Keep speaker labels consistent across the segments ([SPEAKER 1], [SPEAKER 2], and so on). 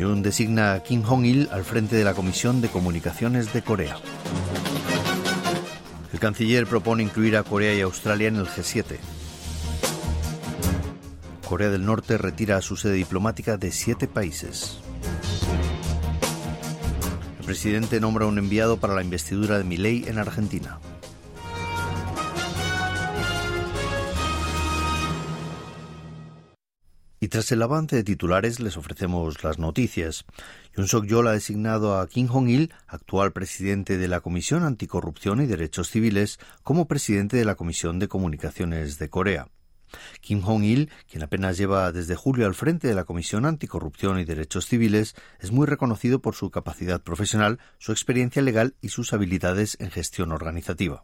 [SPEAKER 1] Yoon designa a Kim Jong-il al frente de la Comisión de Comunicaciones de Corea. El canciller propone incluir a Corea y Australia en el G7. Corea del Norte retira su sede diplomática de siete países. El presidente nombra un enviado para la investidura de Milei en Argentina. Tras el avance de titulares les ofrecemos las noticias. Yoon Suk-yeol ha designado a Kim Jong-il, actual presidente de la Comisión Anticorrupción y Derechos Civiles, como presidente de la Comisión de Comunicaciones de Corea. Kim Jong-il, quien apenas lleva desde julio al frente de la Comisión Anticorrupción y Derechos Civiles, es muy reconocido por su capacidad profesional, su experiencia legal y sus habilidades en gestión organizativa.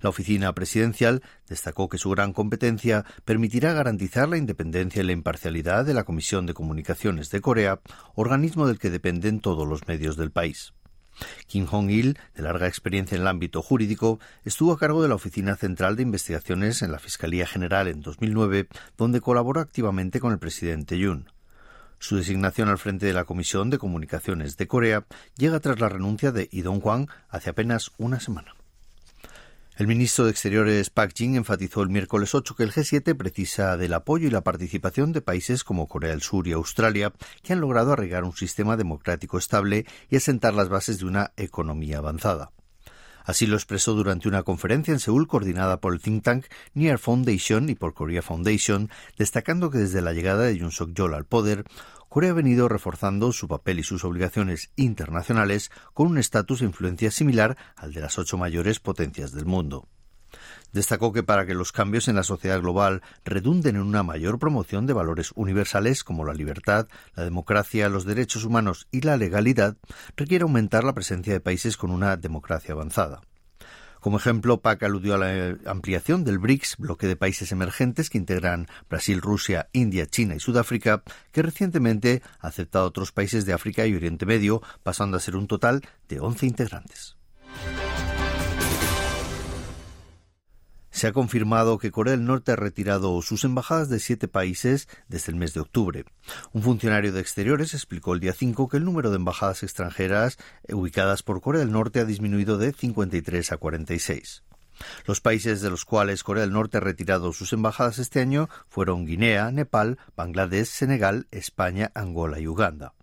[SPEAKER 1] La oficina presidencial destacó que su gran competencia permitirá garantizar la independencia y la imparcialidad de la Comisión de Comunicaciones de Corea, organismo del que dependen todos los medios del país. Kim Jong-il, de larga experiencia en el ámbito jurídico, estuvo a cargo de la Oficina Central de Investigaciones en la Fiscalía General en 2009, donde colaboró activamente con el presidente Yoon. Su designación al frente de la Comisión de Comunicaciones de Corea llega tras la renuncia de Lee Dong-hwan hace apenas una semana. El ministro de Exteriores Park Jin enfatizó el miércoles 8 que el G7 precisa del apoyo y la participación de países como Corea del Sur y Australia, que han logrado arraigar un sistema democrático estable y asentar las bases de una economía avanzada. Así lo expresó durante una conferencia en Seúl coordinada por el think tank Near Foundation y por Korea Foundation, destacando que desde la llegada de Yoon Suk-yeol al poder, Corea ha venido reforzando su papel y sus obligaciones internacionales con un estatus e influencia similar al de las ocho mayores potencias del mundo. Destacó que para que los cambios en la sociedad global redunden en una mayor promoción de valores universales como la libertad, la democracia, los derechos humanos y la legalidad, requiere aumentar la presencia de países con una democracia avanzada. Como ejemplo, PAC aludió a la ampliación del BRICS, bloque de países emergentes que integran Brasil, Rusia, India, China y Sudáfrica, que recientemente ha aceptado otros países de África y Oriente Medio, pasando a ser un total de 11 integrantes. Se ha confirmado que Corea del Norte ha retirado sus embajadas de siete países desde el mes de octubre. Un funcionario de Exteriores explicó el día 5 que el número de embajadas extranjeras ubicadas por Corea del Norte ha disminuido de 53 a 46. Los países de los cuales Corea del Norte ha retirado sus embajadas este año fueron Guinea, Nepal, Bangladesh, Senegal, España, Angola y Uganda.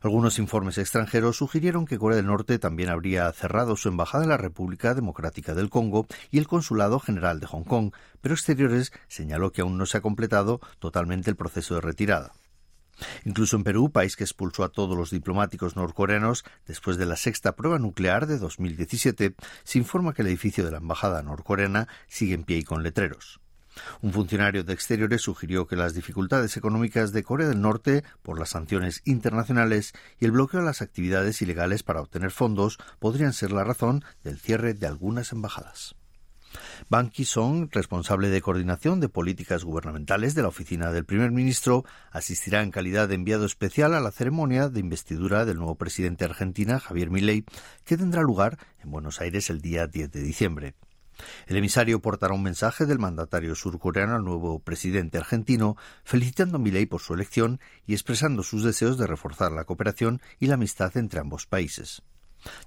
[SPEAKER 1] Algunos informes extranjeros sugirieron que Corea del Norte también habría cerrado su embajada en la República Democrática del Congo y el Consulado General de Hong Kong, pero Exteriores señaló que aún no se ha completado totalmente el proceso de retirada. Incluso en Perú, país que expulsó a todos los diplomáticos norcoreanos después de la sexta prueba nuclear de 2017, se informa que el edificio de la embajada norcoreana sigue en pie y con letreros. Un funcionario de Exteriores sugirió que las dificultades económicas de Corea del Norte por las sanciones internacionales y el bloqueo a las actividades ilegales para obtener fondos podrían ser la razón del cierre de algunas embajadas. Ban Ki-song, responsable de coordinación de políticas gubernamentales de la oficina del primer ministro, asistirá en calidad de enviado especial a la ceremonia de investidura del nuevo presidente de Argentina, Javier Milei, que tendrá lugar en Buenos Aires el día 10 de diciembre. El emisario portará un mensaje del mandatario surcoreano al nuevo presidente argentino, felicitando a Milei por su elección y expresando sus deseos de reforzar la cooperación y la amistad entre ambos países.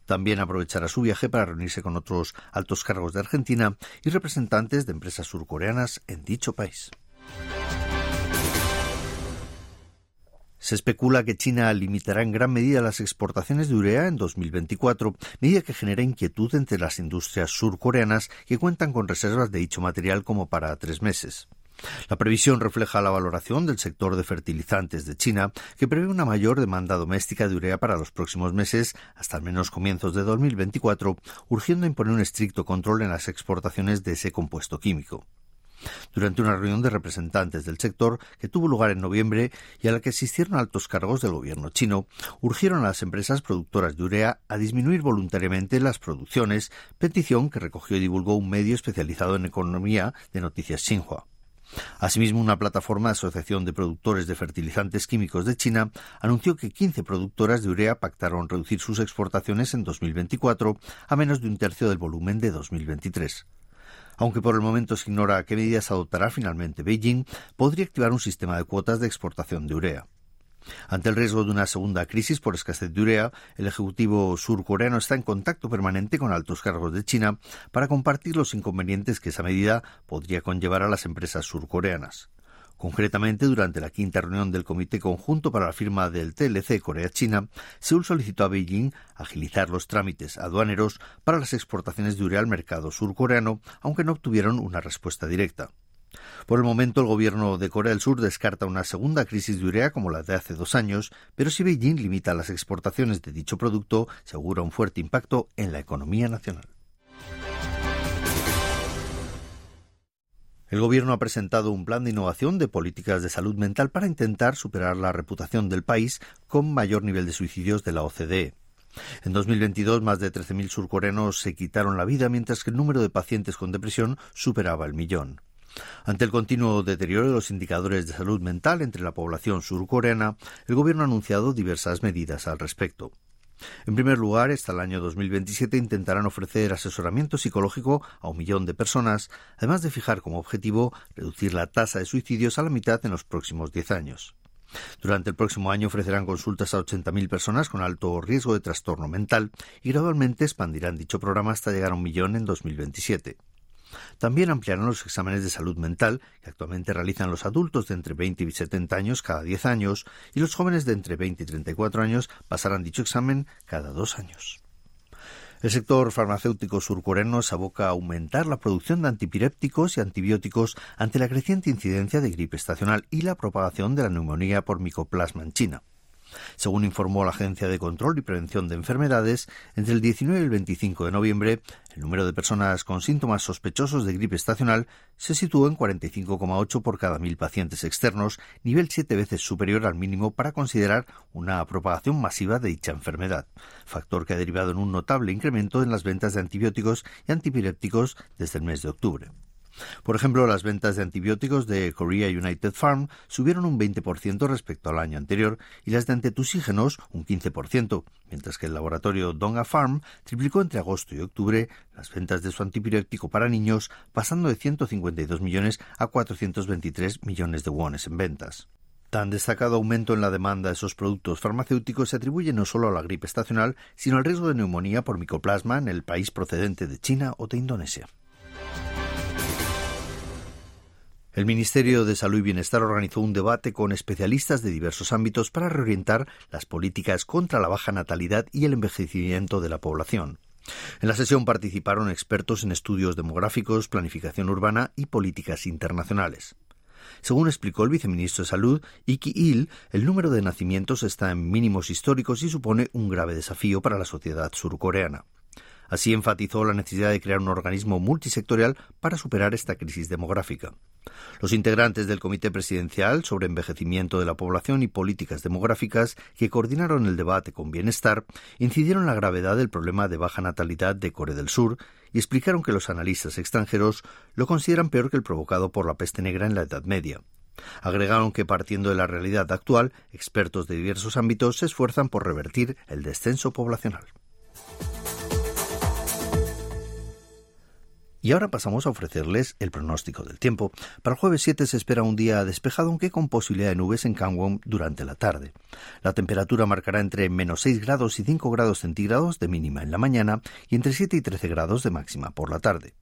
[SPEAKER 1] También aprovechará su viaje para reunirse con otros altos cargos de Argentina y representantes de empresas surcoreanas en dicho país. Se especula que China limitará en gran medida las exportaciones de urea en 2024, medida que genera inquietud entre las industrias surcoreanas que cuentan con reservas de dicho material como para tres meses. La previsión refleja la valoración del sector de fertilizantes de China, que prevé una mayor demanda doméstica de urea para los próximos meses, hasta al menos comienzos de 2024, urgiendo imponer un estricto control en las exportaciones de ese compuesto químico. Durante una reunión de representantes del sector que tuvo lugar en noviembre y a la que asistieron altos cargos del gobierno chino, urgieron a las empresas productoras de urea a disminuir voluntariamente las producciones, petición que recogió y divulgó un medio especializado en economía de noticias Xinhua. Asimismo, una plataforma de Asociación de Productores de Fertilizantes Químicos de China anunció que 15 productoras de urea pactaron reducir sus exportaciones en 2024 a menos de un tercio del volumen de 2023 aunque por el momento se ignora qué medidas adoptará finalmente Beijing, podría activar un sistema de cuotas de exportación de urea. Ante el riesgo de una segunda crisis por escasez de urea, el Ejecutivo surcoreano está en contacto permanente con altos cargos de China para compartir los inconvenientes que esa medida podría conllevar a las empresas surcoreanas. Concretamente, durante la quinta reunión del Comité Conjunto para la firma del TLC Corea-China, Seúl solicitó a Beijing agilizar los trámites aduaneros para las exportaciones de urea al mercado surcoreano, aunque no obtuvieron una respuesta directa. Por el momento, el gobierno de Corea del Sur descarta una segunda crisis de urea como la de hace dos años, pero si Beijing limita las exportaciones de dicho producto, se augura un fuerte impacto en la economía nacional. El Gobierno ha presentado un plan de innovación de políticas de salud mental para intentar superar la reputación del país con mayor nivel de suicidios de la OCDE. En 2022, más de 13.000 surcoreanos se quitaron la vida, mientras que el número de pacientes con depresión superaba el millón. Ante el continuo deterioro de los indicadores de salud mental entre la población surcoreana, el Gobierno ha anunciado diversas medidas al respecto. En primer lugar, hasta el año 2027 intentarán ofrecer asesoramiento psicológico a un millón de personas, además de fijar como objetivo reducir la tasa de suicidios a la mitad en los próximos diez años. Durante el próximo año ofrecerán consultas a 80.000 personas con alto riesgo de trastorno mental y gradualmente expandirán dicho programa hasta llegar a un millón en 2027. También ampliarán los exámenes de salud mental que actualmente realizan los adultos de entre 20 y 70 años cada 10 años y los jóvenes de entre 20 y 34 años pasarán dicho examen cada dos años. El sector farmacéutico surcoreano se aboca a aumentar la producción de antipirépticos y antibióticos ante la creciente incidencia de gripe estacional y la propagación de la neumonía por micoplasma en China. Según informó la Agencia de Control y Prevención de Enfermedades, entre el 19 y el 25 de noviembre, el número de personas con síntomas sospechosos de gripe estacional se situó en 45,8 por cada mil pacientes externos, nivel siete veces superior al mínimo para considerar una propagación masiva de dicha enfermedad, factor que ha derivado en un notable incremento en las ventas de antibióticos y antipirépticos desde el mes de octubre. Por ejemplo, las ventas de antibióticos de Korea United Farm subieron un 20% respecto al año anterior y las de antetusígenos un 15%, mientras que el laboratorio Donga Farm triplicó entre agosto y octubre las ventas de su antipirético para niños, pasando de 152 millones a 423 millones de wones en ventas. Tan destacado aumento en la demanda de esos productos farmacéuticos se atribuye no solo a la gripe estacional, sino al riesgo de neumonía por micoplasma en el país procedente de China o de Indonesia. El Ministerio de Salud y Bienestar organizó un debate con especialistas de diversos ámbitos para reorientar las políticas contra la baja natalidad y el envejecimiento de la población. En la sesión participaron expertos en estudios demográficos, planificación urbana y políticas internacionales. Según explicó el viceministro de Salud, Iki Il, el número de nacimientos está en mínimos históricos y supone un grave desafío para la sociedad surcoreana. Así enfatizó la necesidad de crear un organismo multisectorial para superar esta crisis demográfica. Los integrantes del Comité Presidencial sobre Envejecimiento de la Población y Políticas Demográficas, que coordinaron el debate con Bienestar, incidieron en la gravedad del problema de baja natalidad de Corea del Sur y explicaron que los analistas extranjeros lo consideran peor que el provocado por la peste negra en la Edad Media. Agregaron que partiendo de la realidad actual, expertos de diversos ámbitos se esfuerzan por revertir el descenso poblacional. Y ahora pasamos a ofrecerles el pronóstico del tiempo. Para el jueves 7 se espera un día despejado, aunque con posibilidad de nubes en Kangwon durante la tarde. La temperatura marcará entre menos 6 grados y 5 grados centígrados de mínima en la mañana y entre 7 y 13 grados de máxima por la tarde.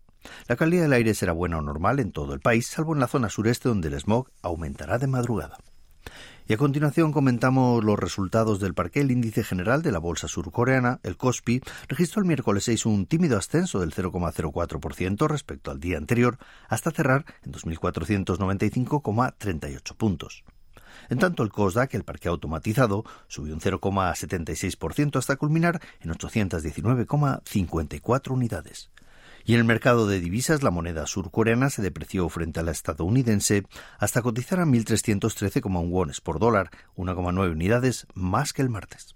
[SPEAKER 1] La calidad del aire será buena o normal en todo el país, salvo en la zona sureste donde el smog aumentará de madrugada. Y a continuación comentamos los resultados del parque. El índice general de la bolsa surcoreana, el Kospi, registró el miércoles 6 un tímido ascenso del 0,04% respecto al día anterior, hasta cerrar en 2.495,38 puntos. En tanto, el Kosdaq, el parque automatizado, subió un 0,76% hasta culminar en 819,54 unidades. Y en el mercado de divisas, la moneda surcoreana se depreció frente a la estadounidense hasta cotizar a 1.313,1 wones por dólar, 1,9 unidades más que el martes.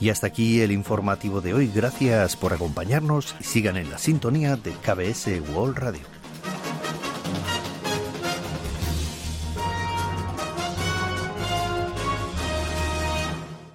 [SPEAKER 1] Y hasta aquí el informativo de hoy. Gracias por acompañarnos y sigan en la sintonía de KBS World Radio.